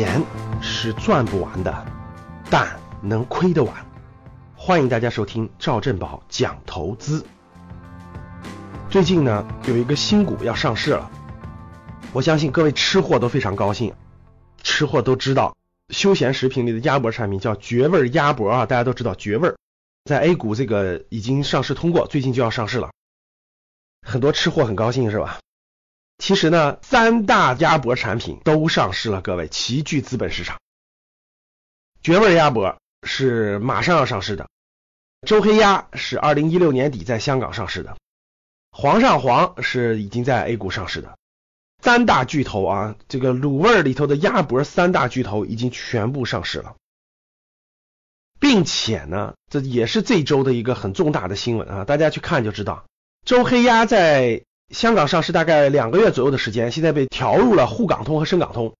钱是赚不完的，但能亏得完。欢迎大家收听赵振宝讲投资。最近呢，有一个新股要上市了，我相信各位吃货都非常高兴。吃货都知道，休闲食品里的鸭脖产品叫绝味鸭脖啊，大家都知道绝味，在 A 股这个已经上市通过，最近就要上市了，很多吃货很高兴是吧？其实呢，三大鸭脖产品都上市了，各位齐聚资本市场。绝味鸭脖是马上要上市的，周黑鸭是二零一六年底在香港上市的，煌上煌是已经在 A 股上市的。三大巨头啊，这个卤味里头的鸭脖三大巨头已经全部上市了，并且呢，这也是这周的一个很重大的新闻啊，大家去看就知道，周黑鸭在。香港上市大概两个月左右的时间，现在被调入了沪港通和深港通，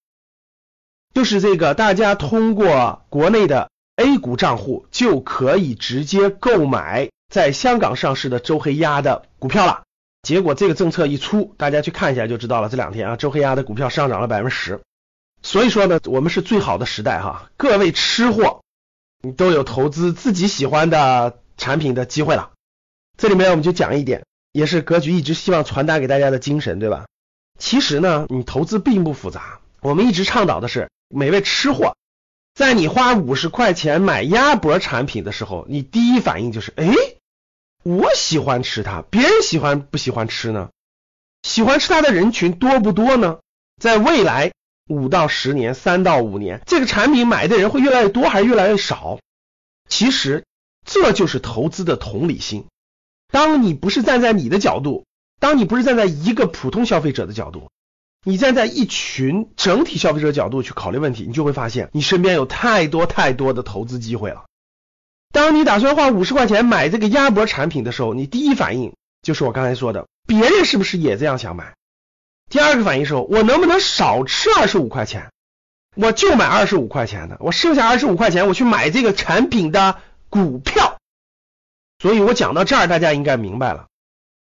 就是这个大家通过国内的 A 股账户就可以直接购买在香港上市的周黑鸭的股票了。结果这个政策一出，大家去看一下就知道了。这两天啊，周黑鸭的股票上涨了百分之十，所以说呢，我们是最好的时代哈，各位吃货，你都有投资自己喜欢的产品的机会了。这里面我们就讲一点。也是格局一直希望传达给大家的精神，对吧？其实呢，你投资并不复杂。我们一直倡导的是，每位吃货，在你花五十块钱买鸭脖产品的时候，你第一反应就是，哎，我喜欢吃它，别人喜欢不喜欢吃呢？喜欢吃它的人群多不多呢？在未来五到十年、三到五年，这个产品买的人会越来越多还是越来越少？其实这就是投资的同理心。当你不是站在你的角度，当你不是站在一个普通消费者的角度，你站在一群整体消费者角度去考虑问题，你就会发现你身边有太多太多的投资机会了。当你打算花五十块钱买这个鸭脖产品的时候，你第一反应就是我刚才说的，别人是不是也这样想买？第二个反应是，我能不能少吃二十五块钱？我就买二十五块钱的，我剩下二十五块钱我去买这个产品的股票。所以我讲到这儿，大家应该明白了。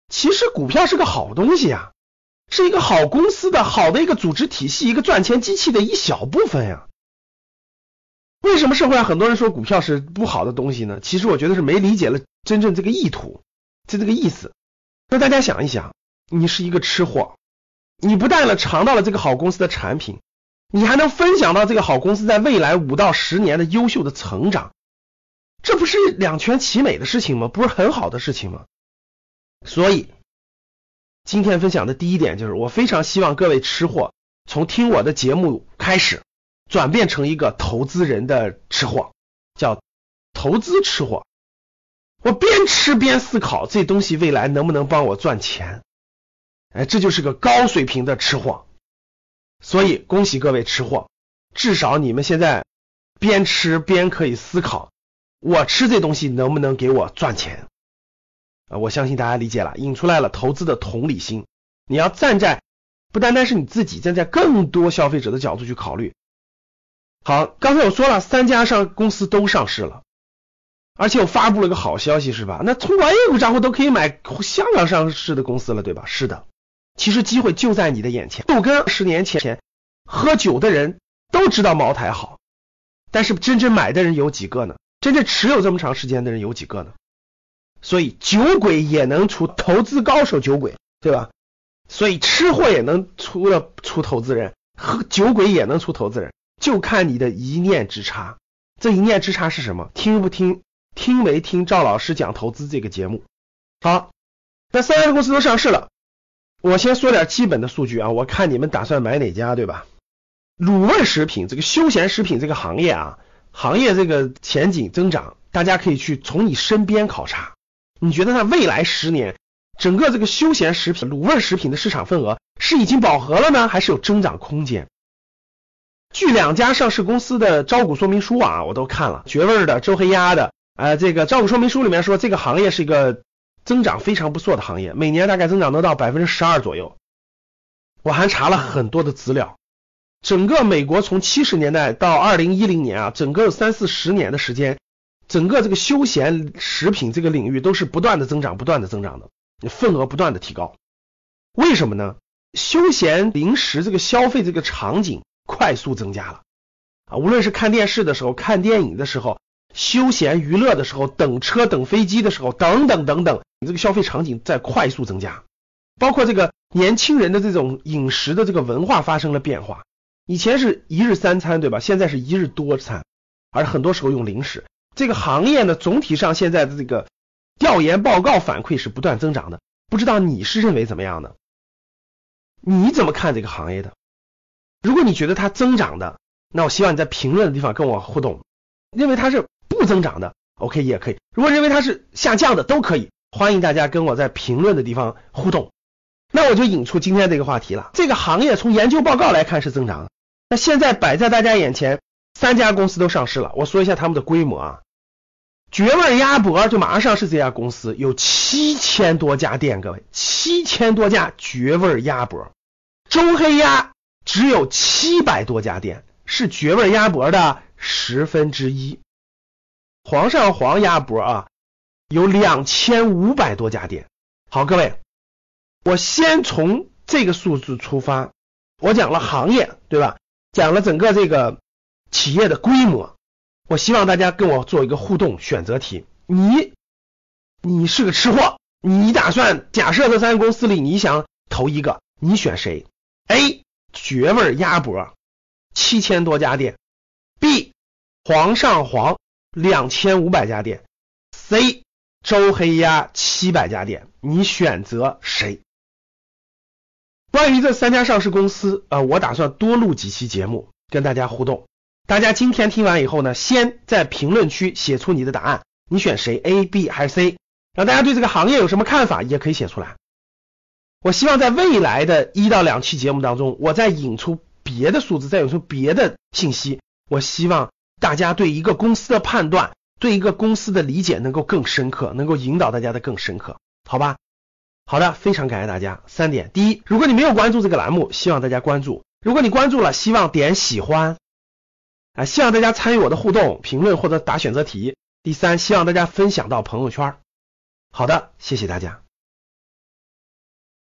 其实股票是个好东西呀，是一个好公司的好的一个组织体系，一个赚钱机器的一小部分呀。为什么社会上很多人说股票是不好的东西呢？其实我觉得是没理解了真正这个意图，就这个意思。那大家想一想，你是一个吃货，你不但了尝到了这个好公司的产品，你还能分享到这个好公司在未来五到十年的优秀的成长。这不是两全其美的事情吗？不是很好的事情吗？所以今天分享的第一点就是，我非常希望各位吃货从听我的节目开始，转变成一个投资人的吃货，叫投资吃货。我边吃边思考这东西未来能不能帮我赚钱，哎，这就是个高水平的吃货。所以恭喜各位吃货，至少你们现在边吃边可以思考。我吃这东西能不能给我赚钱？啊，我相信大家理解了，引出来了投资的同理心。你要站在不单单是你自己，站在更多消费者的角度去考虑。好，刚才我说了，三家上公司都上市了，而且我发布了个好消息，是吧？那通过 A 股账户都可以买香港上市的公司了，对吧？是的，其实机会就在你的眼前。就跟十年前喝酒的人都知道茅台好，但是真正买的人有几个呢？真正持有这么长时间的人有几个呢？所以酒鬼也能出投资高手，酒鬼对吧？所以吃货也能出了出投资人，喝酒鬼也能出投资人，就看你的一念之差。这一念之差是什么？听不听？听没听赵老师讲投资这个节目？好，那三家公司都上市了，我先说点基本的数据啊。我看你们打算买哪家，对吧？卤味食品这个休闲食品这个行业啊。行业这个前景增长，大家可以去从你身边考察。你觉得它未来十年，整个这个休闲食品、卤味食品的市场份额是已经饱和了呢，还是有增长空间？据两家上市公司的招股说明书啊，我都看了，绝味的、周黑鸭的，呃，这个招股说明书里面说，这个行业是一个增长非常不错的行业，每年大概增长能到百分之十二左右。我还查了很多的资料。整个美国从七十年代到二零一零年啊，整个三四十年的时间，整个这个休闲食品这个领域都是不断的增长，不断的增长的，份额不断的提高。为什么呢？休闲零食这个消费这个场景快速增加了，啊，无论是看电视的时候、看电影的时候、休闲娱乐的时候、等车、等飞机的时候，等等等等，你这个消费场景在快速增加，包括这个年轻人的这种饮食的这个文化发生了变化。以前是一日三餐，对吧？现在是一日多餐，而很多时候用零食。这个行业呢，总体上现在的这个调研报告反馈是不断增长的。不知道你是认为怎么样的？你怎么看这个行业的？如果你觉得它增长的，那我希望你在评论的地方跟我互动。认为它是不增长的，OK 也可以。如果认为它是下降的，都可以。欢迎大家跟我在评论的地方互动。那我就引出今天这个话题了。这个行业从研究报告来看是增长的。那现在摆在大家眼前，三家公司都上市了。我说一下他们的规模啊，绝味鸭脖就马上上市，这家公司有七千多家店，各位，七千多家绝味鸭脖。周黑鸭只有七百多家店，是绝味鸭脖的十分之一。皇上皇鸭脖啊，有两千五百多家店。好，各位，我先从这个数字出发，我讲了行业，对吧？讲了整个这个企业的规模，我希望大家跟我做一个互动选择题。你你是个吃货，你打算假设这三个公司里你想投一个，你选谁？A. 绝味鸭脖，七千多家店；B. 皇上皇，两千五百家店；C. 周黑鸭，七百家店。你选择谁？关于这三家上市公司，呃，我打算多录几期节目跟大家互动。大家今天听完以后呢，先在评论区写出你的答案，你选谁？A、B 还是 C？让大家对这个行业有什么看法，也可以写出来。我希望在未来的一到两期节目当中，我再引出别的数字，再引出别的信息。我希望大家对一个公司的判断，对一个公司的理解能够更深刻，能够引导大家的更深刻，好吧？好的，非常感谢大家。三点，第一，如果你没有关注这个栏目，希望大家关注；如果你关注了，希望点喜欢啊，希望大家参与我的互动评论或者打选择题。第三，希望大家分享到朋友圈。好的，谢谢大家。